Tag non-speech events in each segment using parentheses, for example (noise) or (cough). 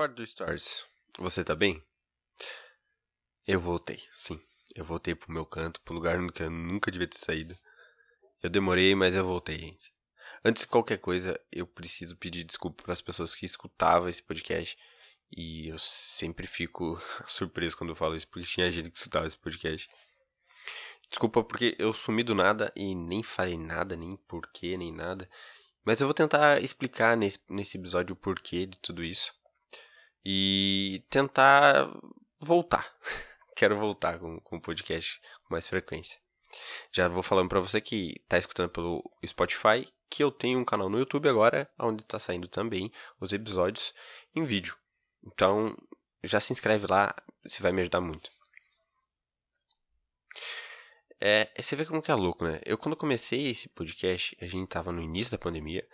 Fora do Stories, você tá bem? Eu voltei, sim. Eu voltei pro meu canto, pro lugar que eu nunca devia ter saído. Eu demorei, mas eu voltei, gente. Antes de qualquer coisa, eu preciso pedir desculpa para as pessoas que escutavam esse podcast. E eu sempre fico (laughs) surpreso quando eu falo isso, porque tinha gente que escutava esse podcast. Desculpa porque eu sumi do nada e nem falei nada, nem porquê, nem nada. Mas eu vou tentar explicar nesse, nesse episódio o porquê de tudo isso. E tentar voltar. (laughs) Quero voltar com, com o podcast com mais frequência. Já vou falando para você que está escutando pelo Spotify que eu tenho um canal no YouTube agora, onde está saindo também os episódios em vídeo. Então, já se inscreve lá, se vai me ajudar muito. É, você vê como que é louco, né? Eu quando comecei esse podcast, a gente tava no início da pandemia,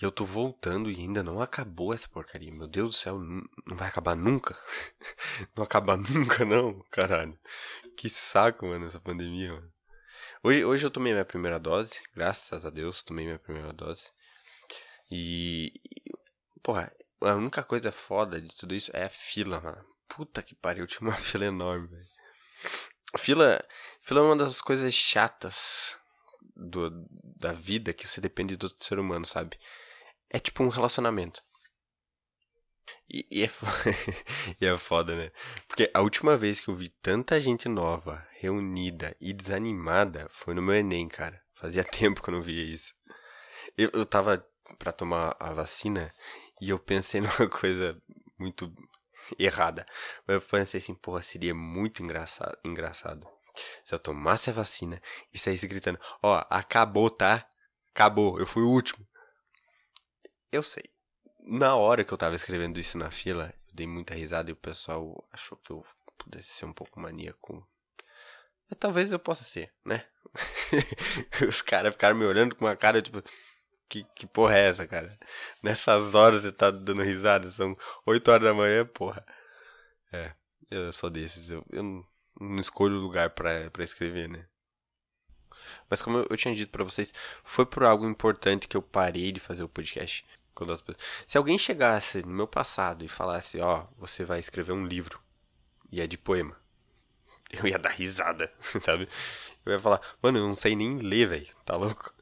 e eu tô voltando e ainda não acabou essa porcaria. Meu Deus do céu, não vai acabar nunca? (laughs) não acabar nunca, não, caralho. Que saco, mano, essa pandemia, mano. Hoje, hoje eu tomei minha primeira dose, graças a Deus, tomei minha primeira dose. E, porra, a única coisa foda de tudo isso é a fila, mano. Puta que pariu, (laughs) tinha uma fila enorme, velho. Fila, fila é uma das coisas chatas do, da vida que você depende do ser humano, sabe? É tipo um relacionamento. E, e, é foda, (laughs) e é foda, né? Porque a última vez que eu vi tanta gente nova, reunida e desanimada foi no meu Enem, cara. Fazia (laughs) tempo que eu não via isso. Eu, eu tava pra tomar a vacina e eu pensei (laughs) numa coisa muito errada. Mas eu pensei assim, porra, seria muito engraçado, engraçado se eu tomasse a vacina e saísse gritando: Ó, oh, acabou, tá? Acabou, eu fui o último. Eu sei. Na hora que eu tava escrevendo isso na fila, eu dei muita risada e o pessoal achou que eu pudesse ser um pouco maníaco. Mas talvez eu possa ser, né? (laughs) Os caras ficaram me olhando com uma cara tipo. Que, que porra é essa, cara? Nessas horas você tá dando risada, são 8 horas da manhã, porra. É, eu sou desses, eu, eu não, escolho lugar para escrever, né? Mas como eu tinha dito para vocês, foi por algo importante que eu parei de fazer o podcast. As. Se alguém chegasse no meu passado e falasse, ó, oh, você vai escrever um livro e é de poema, (laughs) eu ia dar risada, (laughs) sabe? Eu ia falar, mano, eu não sei nem ler, velho, tá louco?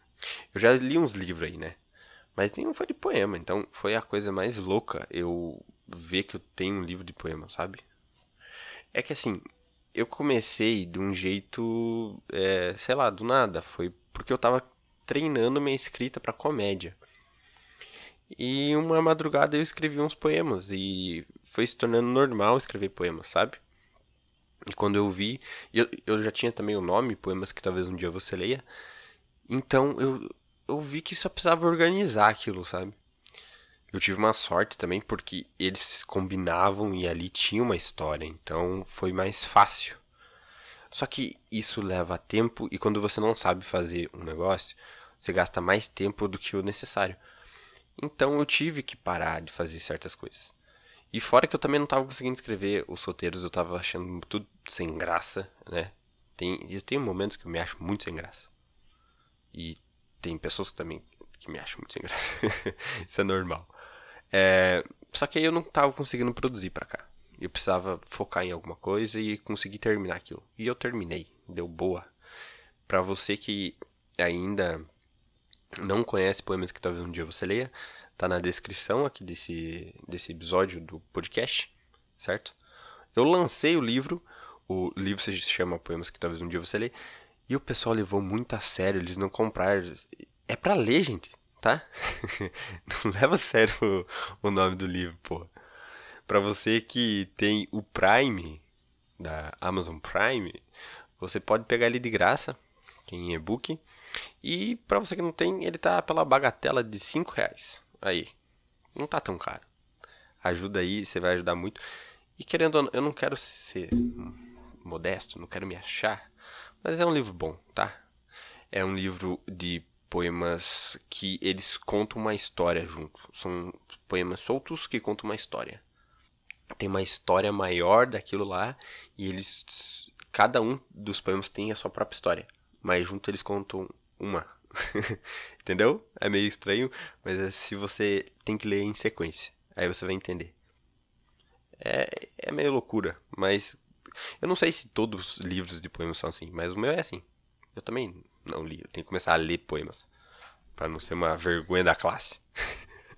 Eu já li uns livros aí, né? Mas nenhum foi de poema, então foi a coisa mais louca eu ver que eu tenho um livro de poema, sabe? É que assim, eu comecei de um jeito, é, sei lá, do nada. Foi porque eu tava treinando minha escrita para comédia. E uma madrugada eu escrevi uns poemas e foi se tornando normal escrever poemas, sabe? E quando eu vi, eu, eu já tinha também o nome, poemas que talvez um dia você leia. Então eu, eu vi que só precisava organizar aquilo, sabe? Eu tive uma sorte também porque eles combinavam e ali tinha uma história, então foi mais fácil. Só que isso leva tempo e quando você não sabe fazer um negócio, você gasta mais tempo do que o necessário. Então eu tive que parar de fazer certas coisas. E fora que eu também não estava conseguindo escrever os roteiros, eu estava achando tudo sem graça, né? Tem, eu tenho momentos que eu me acho muito sem graça. E tem pessoas que também que me acham muito sem graça. (laughs) Isso é normal. É, só que aí eu não tava conseguindo produzir para cá. Eu precisava focar em alguma coisa e conseguir terminar aquilo. E eu terminei, deu boa. Para você que ainda não conhece poemas que talvez um dia você leia, tá na descrição aqui desse, desse episódio do podcast, certo? Eu lancei o livro, o livro se chama Poemas que talvez um dia você leia, e o pessoal levou muito a sério, eles não compraram. É para ler, gente tá? (laughs) Não leva a sério o, o nome do livro, pô. Pra você que tem o Prime, da Amazon Prime, você pode pegar ele de graça, em e-book. E pra você que não tem, ele tá pela bagatela de 5 reais. Aí, não tá tão caro. Ajuda aí, você vai ajudar muito. E querendo ou não, eu não quero ser modesto, não quero me achar, mas é um livro bom, tá? É um livro de poemas que eles contam uma história junto. São poemas soltos que contam uma história. Tem uma história maior daquilo lá e eles cada um dos poemas tem a sua própria história, mas junto eles contam uma. (laughs) Entendeu? É meio estranho, mas é se você tem que ler em sequência, aí você vai entender. É, é meio loucura, mas eu não sei se todos os livros de poemas são assim, mas o meu é assim. Eu também não li, eu tenho que começar a ler poemas para não ser uma vergonha da classe.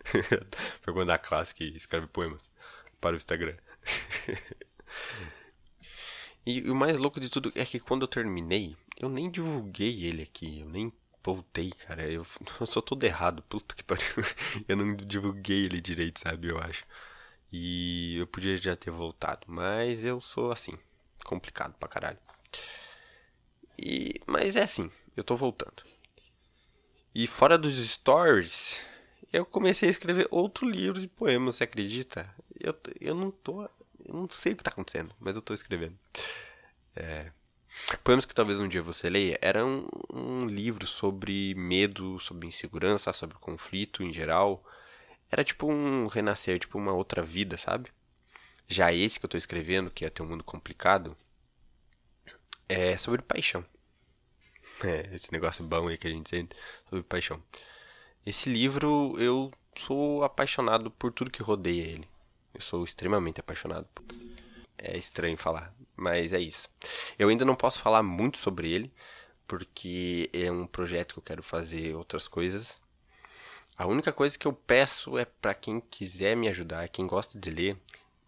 (laughs) vergonha da classe que escreve poemas para o Instagram. e, (laughs) e o mais louco de tudo é que quando eu terminei, eu nem divulguei ele aqui, eu nem voltei, cara. Eu, (laughs) eu sou todo errado, puta que pariu. (laughs) Eu não divulguei ele direito, sabe? Eu acho. E eu podia já ter voltado, mas eu sou assim, complicado pra caralho. E, mas é assim, eu tô voltando. E fora dos stories, eu comecei a escrever outro livro de poemas, você acredita? Eu, eu não tô. Eu não sei o que tá acontecendo, mas eu tô escrevendo. É, Poemas que talvez um dia você leia era um, um livro sobre medo, sobre insegurança, sobre conflito em geral. Era tipo um renascer, tipo uma outra vida, sabe? Já esse que eu tô escrevendo, que é ter um mundo complicado, é sobre paixão. (laughs) É, esse negócio bom aí que a gente sente sobre paixão. Esse livro eu sou apaixonado por tudo que rodeia ele. Eu sou extremamente apaixonado. É estranho falar, mas é isso. Eu ainda não posso falar muito sobre ele, porque é um projeto que eu quero fazer outras coisas. A única coisa que eu peço é para quem quiser me ajudar, quem gosta de ler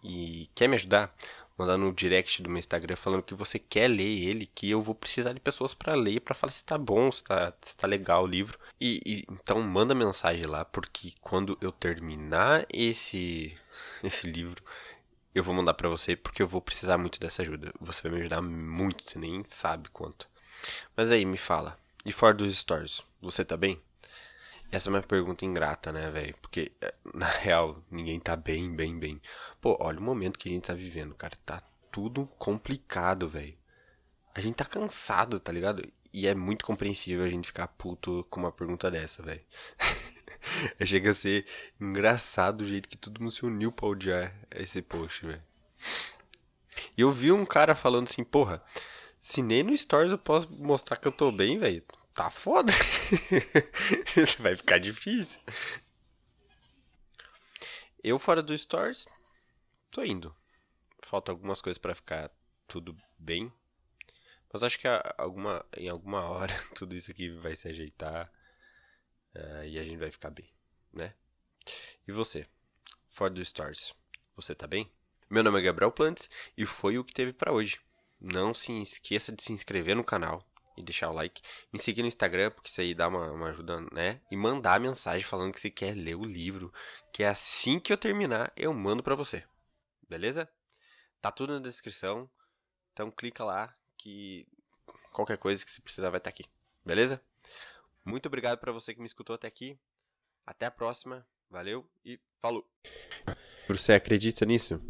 e quer me ajudar, mandar no direct do meu Instagram falando que você quer ler ele, que eu vou precisar de pessoas para ler, para falar se tá bom, se tá, se tá legal o livro. E, e, então manda mensagem lá, porque quando eu terminar esse (laughs) esse livro, eu vou mandar para você porque eu vou precisar muito dessa ajuda. Você vai me ajudar muito, você nem sabe quanto. Mas aí, me fala. E fora dos stories, você tá bem? Essa é uma pergunta ingrata, né, velho? Porque, é, (laughs) na real, ninguém tá bem, bem, bem. Pô, olha o momento que a gente tá vivendo, cara. Tá tudo complicado, velho. A gente tá cansado, tá ligado? E é muito compreensível a gente ficar puto com uma pergunta dessa, velho. (laughs) (laughs) Chega a ser engraçado o jeito que todo mundo se uniu pra odiar esse post, velho. E eu vi um cara falando assim, porra, se nem no Stories eu posso mostrar que eu tô bem, velho, tá foda. (laughs) Vai ficar difícil. Eu fora do Stories, tô indo. Falta algumas coisas para ficar tudo bem. Mas acho que alguma, em alguma hora (laughs) tudo isso aqui vai se ajeitar. Uh, e a gente vai ficar bem, né? E você? Fora do Stars, você tá bem? Meu nome é Gabriel Plantes e foi o que teve para hoje. Não se esqueça de se inscrever no canal e deixar o like. Me seguir no Instagram, porque isso aí dá uma, uma ajuda, né? E mandar mensagem falando que você quer ler o livro. Que é assim que eu terminar, eu mando pra você. Beleza? Tá tudo na descrição. Então clica lá que qualquer coisa que você precisar vai estar tá aqui. Beleza? Muito obrigado para você que me escutou até aqui. Até a próxima. Valeu e falou. Você acredita nisso?